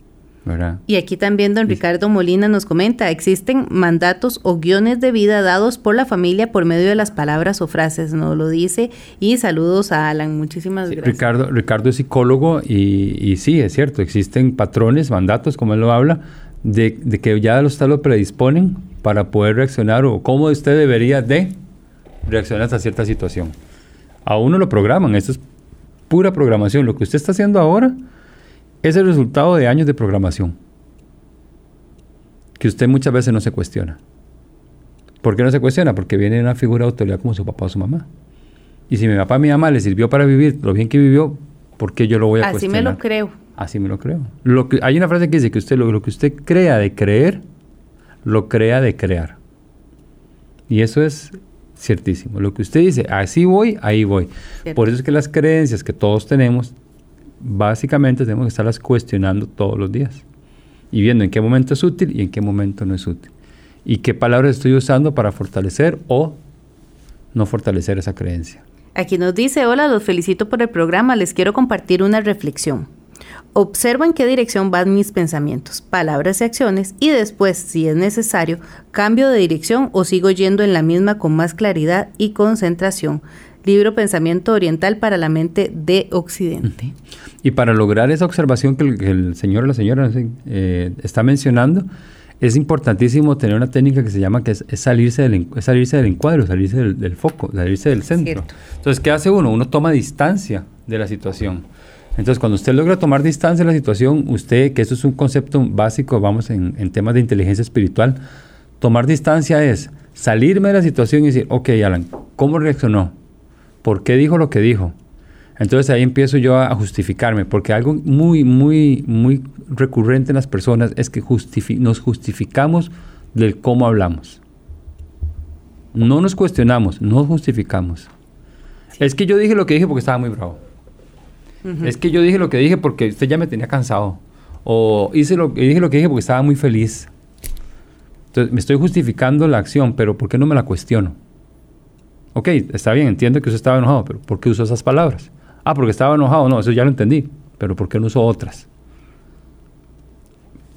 ¿verdad? Y aquí también don Ricardo Molina nos comenta, existen mandatos o guiones de vida dados por la familia por medio de las palabras o frases, nos lo dice, y saludos a Alan, muchísimas gracias. Ricardo, Ricardo es psicólogo y, y sí, es cierto, existen patrones, mandatos, como él lo habla, de, que ya los tal lo predisponen para poder reaccionar o cómo usted debería de reaccionar a cierta situación. A uno lo programan, esto es pura programación. Lo que usted está haciendo ahora es el resultado de años de programación que usted muchas veces no se cuestiona. ¿Por qué no se cuestiona? Porque viene una figura de autoridad como su papá o su mamá. Y si mi papá o mi mamá le sirvió para vivir lo bien que vivió, ¿por qué yo lo voy a cuestionar? Así me lo creo. Así me lo creo. Lo que, hay una frase que dice que usted lo, que usted crea de creer, lo crea de crear. Y eso es ciertísimo. Lo que usted dice, así voy, ahí voy. Por eso es que las creencias que todos tenemos, básicamente tenemos que estarlas cuestionando todos los días. y viendo en qué momento es útil y en qué momento no es útil. Y qué palabras estoy usando para fortalecer o no fortalecer esa creencia. Aquí nos dice, hola, los felicito por el programa, les quiero compartir una reflexión. Observo en qué dirección van mis pensamientos, palabras y acciones y después, si es necesario, cambio de dirección o sigo yendo en la misma con más claridad y concentración. Libro Pensamiento Oriental para la Mente de Occidente. Y para lograr esa observación que el, señor o la señora eh, está mencionando, es importantísimo tener una técnica que se llama que es, salirse, del, salirse del encuadro, salirse del, foco, salirse del centro. Entonces, ¿qué hace uno? Uno toma distancia de la situación. Entonces, cuando usted logra tomar distancia de la situación, usted, que eso es un concepto básico, vamos, en, en temas de inteligencia espiritual, tomar distancia es salirme de la situación y decir, ok, Alan, ¿cómo reaccionó? ¿Por qué dijo lo que dijo? Entonces ahí empiezo yo a justificarme, porque algo muy, muy, muy recurrente en las personas es que nos justificamos del cómo hablamos. No nos cuestionamos, nos justificamos. Es que yo dije lo que dije porque estaba muy bravo. Es que yo dije lo que dije porque usted ya me tenía cansado. O hice lo, dije lo que dije porque estaba muy feliz. Entonces me estoy justificando la acción, pero ¿por qué no me la cuestiono? Ok, está bien, entiendo que usted estaba enojado, pero ¿por qué usó esas palabras? Ah, porque estaba enojado. No, eso ya lo entendí. Pero ¿por qué no usó otras?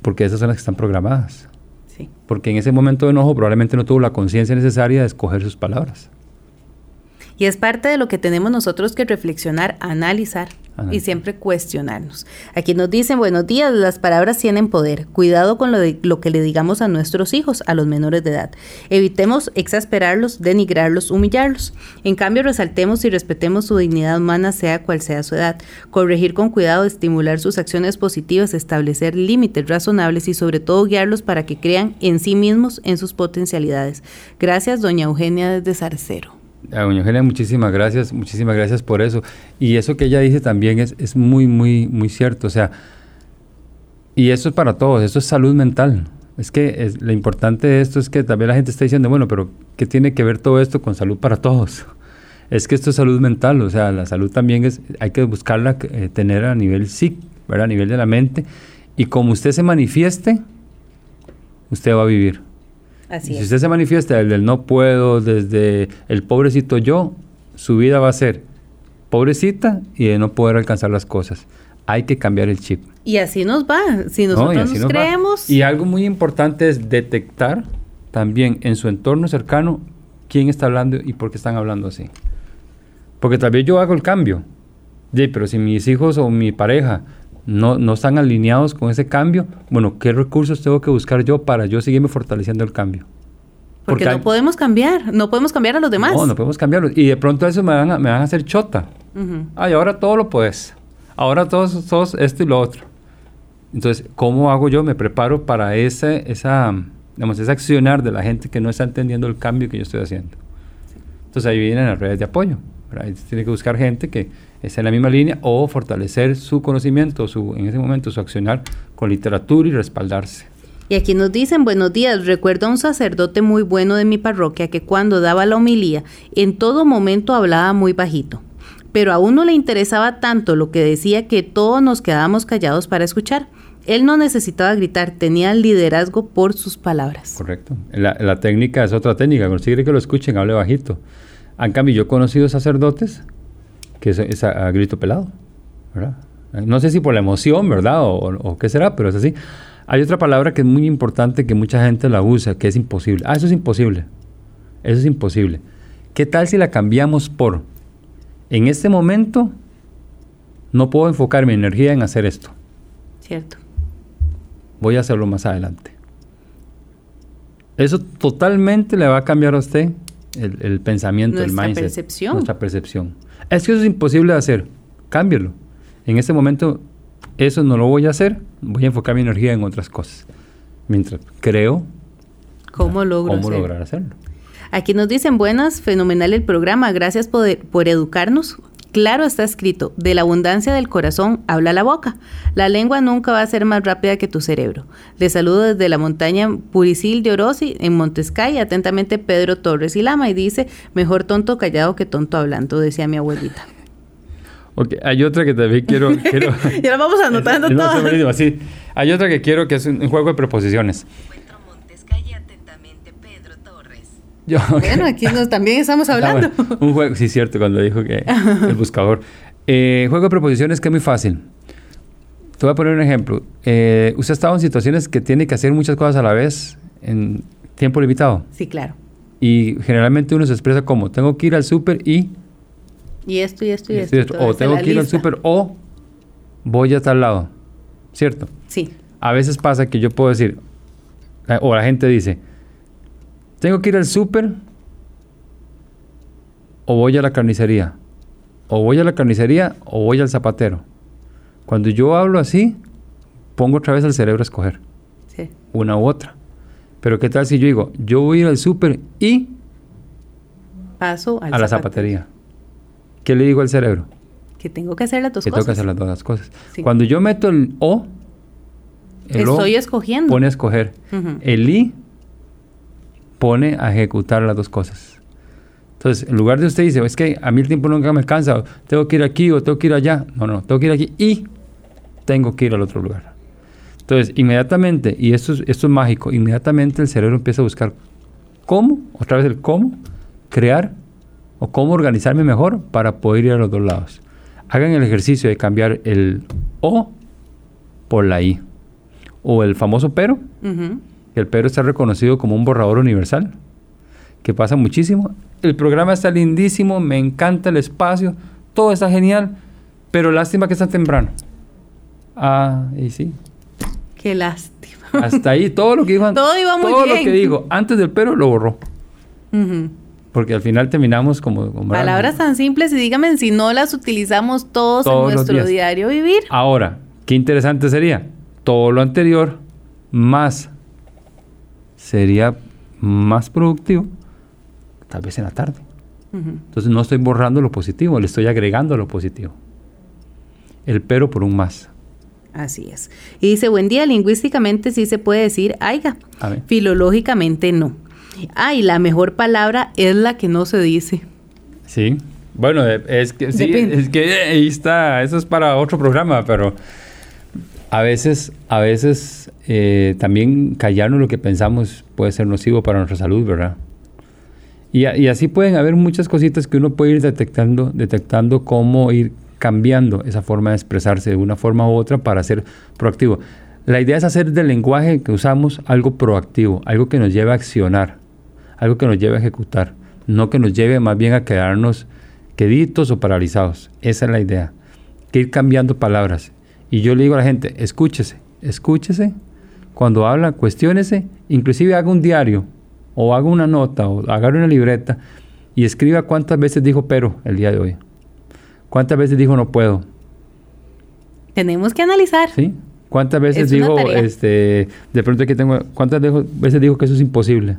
Porque esas son las que están programadas. Sí. Porque en ese momento de enojo probablemente no tuvo la conciencia necesaria de escoger sus palabras. Y es parte de lo que tenemos nosotros que reflexionar, analizar y siempre cuestionarnos. Aquí nos dicen, buenos días, las palabras tienen poder. Cuidado con lo, de, lo que le digamos a nuestros hijos, a los menores de edad. Evitemos exasperarlos, denigrarlos, humillarlos. En cambio, resaltemos y respetemos su dignidad humana, sea cual sea su edad. Corregir con cuidado, estimular sus acciones positivas, establecer límites razonables y sobre todo guiarlos para que crean en sí mismos, en sus potencialidades. Gracias, doña Eugenia desde Zarcero. A doña Eugenia, muchísimas gracias, muchísimas gracias por eso. Y eso que ella dice también es, es muy, muy, muy cierto. O sea, y eso es para todos, eso es salud mental. Es que lo importante de esto es que también la gente está diciendo, bueno, pero ¿qué tiene que ver todo esto con salud para todos? *laughs* Es que esto es salud mental, o sea, la salud también es, hay que buscarla, eh, tener a nivel ¿verdad? a nivel de la mente. Y como usted se manifieste, usted va a vivir si usted se manifiesta desde el no puedo, desde el pobrecito yo, su vida va a ser pobrecita y de no poder alcanzar las cosas. Hay que cambiar el chip. Y así nos va. Si nosotros nos, creemos. Y algo muy importante es detectar también en su entorno cercano quién está hablando y por qué están hablando así. Porque tal vez yo hago el cambio. Sí, pero si mis hijos o mi pareja no, no están alineados con ese cambio, bueno, ¿qué recursos tengo que buscar yo para yo seguirme fortaleciendo el cambio? Porque, no podemos cambiar, no podemos cambiar a los demás. No, no podemos cambiarlo. Y de pronto eso me van a, me van a hacer chota. Ay, ahora todo lo puedes. Ahora todos, todos esto y lo otro. Entonces, ¿cómo hago yo? Me preparo para ese, esa, digamos, ese accionar de la gente que no está entendiendo el cambio que yo estoy haciendo. Entonces ahí vienen las redes de apoyo. Ahí tiene que buscar gente que es en la misma línea o fortalecer su conocimiento, su, en ese momento su accionar con literatura y respaldarse. Y aquí nos dicen, buenos días, recuerdo a un sacerdote muy bueno de mi parroquia que cuando daba la homilía, en todo momento hablaba muy bajito, pero a uno le interesaba tanto lo que decía que todos nos quedábamos callados para escuchar. Él no necesitaba gritar, tenía liderazgo por sus palabras. Correcto. La, técnica es otra técnica, consigue que lo escuchen, hable bajito. En cambio, yo he conocido sacerdotes que es, a, grito pelado, ¿verdad? No sé si por la emoción, ¿verdad? O, qué será, pero es así. Hay otra palabra que es muy importante que mucha gente la usa, que es imposible. Ah, eso es imposible. Eso es imposible. ¿Qué tal si la cambiamos por, en este momento, no puedo enfocar mi energía en hacer esto? Cierto. Voy a hacerlo más adelante. Eso totalmente le va a cambiar a usted el, pensamiento, el mindset. Percepción. Nuestra percepción. Es que eso es imposible de hacer. Cámbialo. En este momento, eso no lo voy a hacer. Voy a enfocar mi energía en otras cosas. Mientras creo. ¿Cómo, logro cómo lograr hacerlo? Aquí nos dicen buenas, fenomenal el programa. Gracias por, por educarnos. Claro está escrito, de la abundancia del corazón habla la boca. La lengua nunca va a ser más rápida que tu cerebro. Le saludo desde la montaña Puricil de Orosi, en Montescay, atentamente Pedro Torres y Lama, y dice, mejor tonto callado que tonto hablando, decía mi abuelita. Ok, hay otra que también quiero... *laughs* quiero ya la vamos anotando *laughs* todas. buenísimo, sí. Hay otra que quiero que es un, un juego de preposiciones. Yo, Bueno, aquí nos, también estamos hablando. bueno. Un juego, sí, cierto, cuando dijo que el buscador. Eh, juego de preposiciones que es muy fácil. Te voy a poner un ejemplo. Eh, usted ha estado en situaciones que tiene que hacer muchas cosas a la vez en tiempo limitado. Sí, claro. Y generalmente uno se expresa como, tengo que ir al súper y... Y esto, y esto, y y esto. esto, o tengo que ir al lista. súper o voy a tal lado. ¿Cierto? Sí. A veces pasa que yo puedo decir, eh, o la gente dice, tengo que ir al súper o voy a la carnicería. O voy a la carnicería o voy al zapatero. Cuando yo hablo así, pongo otra vez el cerebro a escoger Sí. una u otra. Pero ¿qué tal si yo digo, yo voy a ir al súper y Paso al a la zapatería? ¿Qué le digo al cerebro? Que tengo que hacer las dos que tengo cosas. que hacer las dos cosas. Sí. Cuando yo meto el o, el o Estoy escogiendo. pone a escoger. El i pone a ejecutar las dos cosas. Entonces, en lugar de usted dice, es que a mí el tiempo nunca me alcanza, tengo que ir aquí o tengo que ir allá. No, no, tengo que ir aquí y tengo que ir al otro lugar. Entonces, inmediatamente, y esto es, esto es mágico, inmediatamente el cerebro empieza a buscar cómo, otra vez el cómo, crear o cómo organizarme mejor para poder ir a los dos lados. Hagan el ejercicio de cambiar el o por la i. O el famoso pero, Ujú. Que el pero está reconocido como un borrador universal, que pasa muchísimo. El programa está lindísimo, me encanta el espacio, todo está genial, pero lástima que está temprano. Ah, y sí. Qué lástima. Hasta ahí, todo lo que dijo, *laughs* Todo iba muy todo bien. lo que dijo antes del pero lo borró. Porque al final terminamos como... como Palabras tan simples y dígame si no las utilizamos todos, Todos en nuestro diario vivir. Ahora, qué interesante sería. Todo lo anterior más sería más productivo, tal vez en la tarde. Entonces no estoy borrando lo positivo, le estoy agregando lo positivo. El pero por un más. Así es. Y dice, buen día, lingüísticamente sí se puede decir aiga, filológicamente no. Ay, la mejor palabra es la que no se dice. Sí. Bueno, es que sí, es que ahí está, eso es para otro programa, pero a veces, a veces eh, también callarnos lo que pensamos puede ser nocivo para nuestra salud, ¿verdad? Y, y así pueden haber muchas cositas que uno puede ir detectando, detectando cómo ir cambiando esa forma de expresarse de una forma u otra para ser proactivo. La idea es hacer del lenguaje que usamos algo proactivo, algo que nos lleve a accionar, algo que nos lleve a ejecutar, no que nos lleve más bien a quedarnos queditos o paralizados. Esa es la idea, que ir cambiando palabras. Y yo le digo a la gente, escúchese, escúchese, cuando habla, cuestiónese, inclusive haga un diario o haga una nota o agarre una libreta y escriba cuántas veces dijo pero el día de hoy. ¿Cuántas veces dijo no puedo? Tenemos que analizar. ¿Sí? ¿Cuántas veces Es dijo, este, de pronto aquí tengo, cuántas veces dijo que eso es imposible?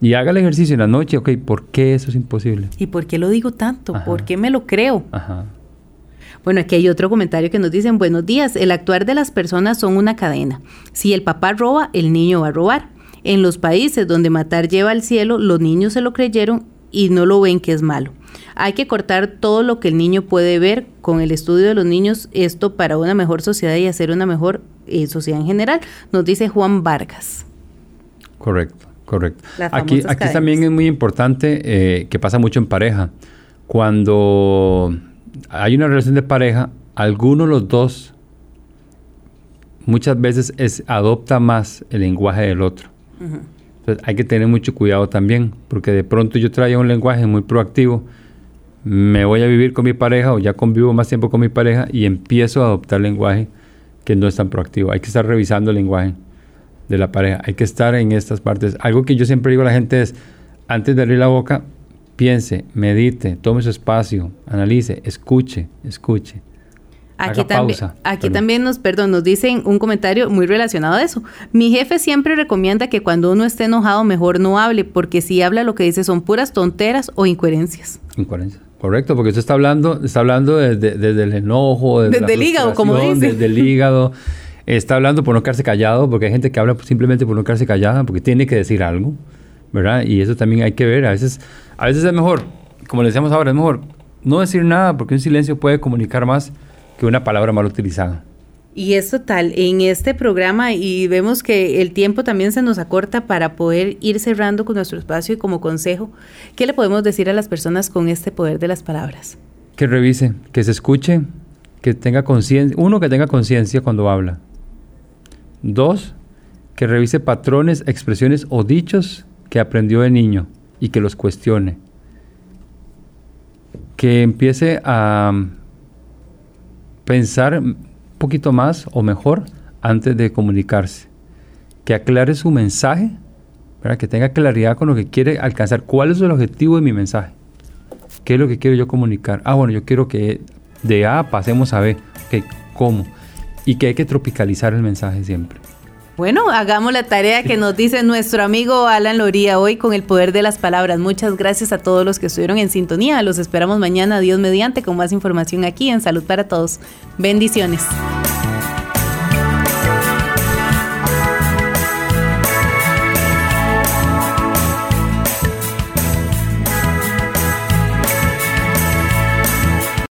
Y haga el ejercicio en la noche, ok, ¿por qué eso es imposible? ¿Y por qué lo digo tanto? Ajá. ¿Por qué me lo creo? Ajá. Bueno, aquí hay otro comentario que nos dicen, buenos días, el actuar de las personas son una cadena. Si el papá roba, el niño va a robar. En los países donde matar lleva al cielo, los niños se lo creyeron y no lo ven que es malo. Hay que cortar todo lo que el niño puede ver con el estudio de los niños, esto para una mejor sociedad y hacer una mejor eh, sociedad en general, nos dice Juan Vargas. Correcto, correcto. Aquí, aquí cadenas. también es muy importante eh, que pasa mucho en pareja. Cuando hay una relación de pareja, alguno de los dos muchas veces es, adopta más el lenguaje del otro. Entonces hay que tener mucho cuidado también, porque de pronto yo traía un lenguaje muy proactivo, me voy a vivir con mi pareja o ya convivo más tiempo con mi pareja y empiezo a adoptar lenguaje que no es tan proactivo. Hay que estar revisando el lenguaje de la pareja, hay que estar en estas partes. Algo que yo siempre digo a la gente es, antes de abrir la boca, piense, medite, tome su espacio, analice, escuche, escuche. Aquí, Haga también, aquí perdón. también nos, perdón, nos dicen un comentario muy relacionado a eso. Mi jefe siempre recomienda que cuando uno esté enojado mejor no hable, porque si habla lo que dice son puras tonteras o incoherencias. Incoherencia. Correcto, porque usted está hablando, está hablando desde, desde el enojo, desde, Desde el hígado, como dice. Desde el hígado. Está hablando por no quedarse callado, porque hay gente que habla simplemente por no quedarse callada, porque tiene que decir algo, ¿verdad? Y eso también hay que ver. A veces, a veces es mejor, como le decíamos ahora, es mejor no decir nada, porque un silencio puede comunicar más que una palabra mal utilizada. Y es total, en este programa y vemos que el tiempo también se nos acorta para poder ir cerrando con nuestro espacio y como consejo, ¿qué le podemos decir a las personas con este poder de las palabras? Que revise, que se escuche, que tenga conciencia, uno que tenga conciencia cuando habla. Dos, que revise patrones, expresiones o dichos que aprendió de niño y que los cuestione. Que empiece a pensar poquito más o mejor antes de comunicarse. Que aclare su mensaje, para que tenga claridad con lo que quiere alcanzar. ¿Cuál es el objetivo de mi mensaje? ¿Qué es lo que quiero yo comunicar? Ah, bueno, yo quiero que de A pasemos a B. ¿Cómo? Y que hay que tropicalizar el mensaje siempre. Bueno, hagamos la tarea que nos dice nuestro amigo Alan Loría hoy con el poder de las palabras. Muchas gracias a todos los que estuvieron en sintonía. Los esperamos mañana, Dios mediante, con más información aquí en Salud para Todos. Bendiciones.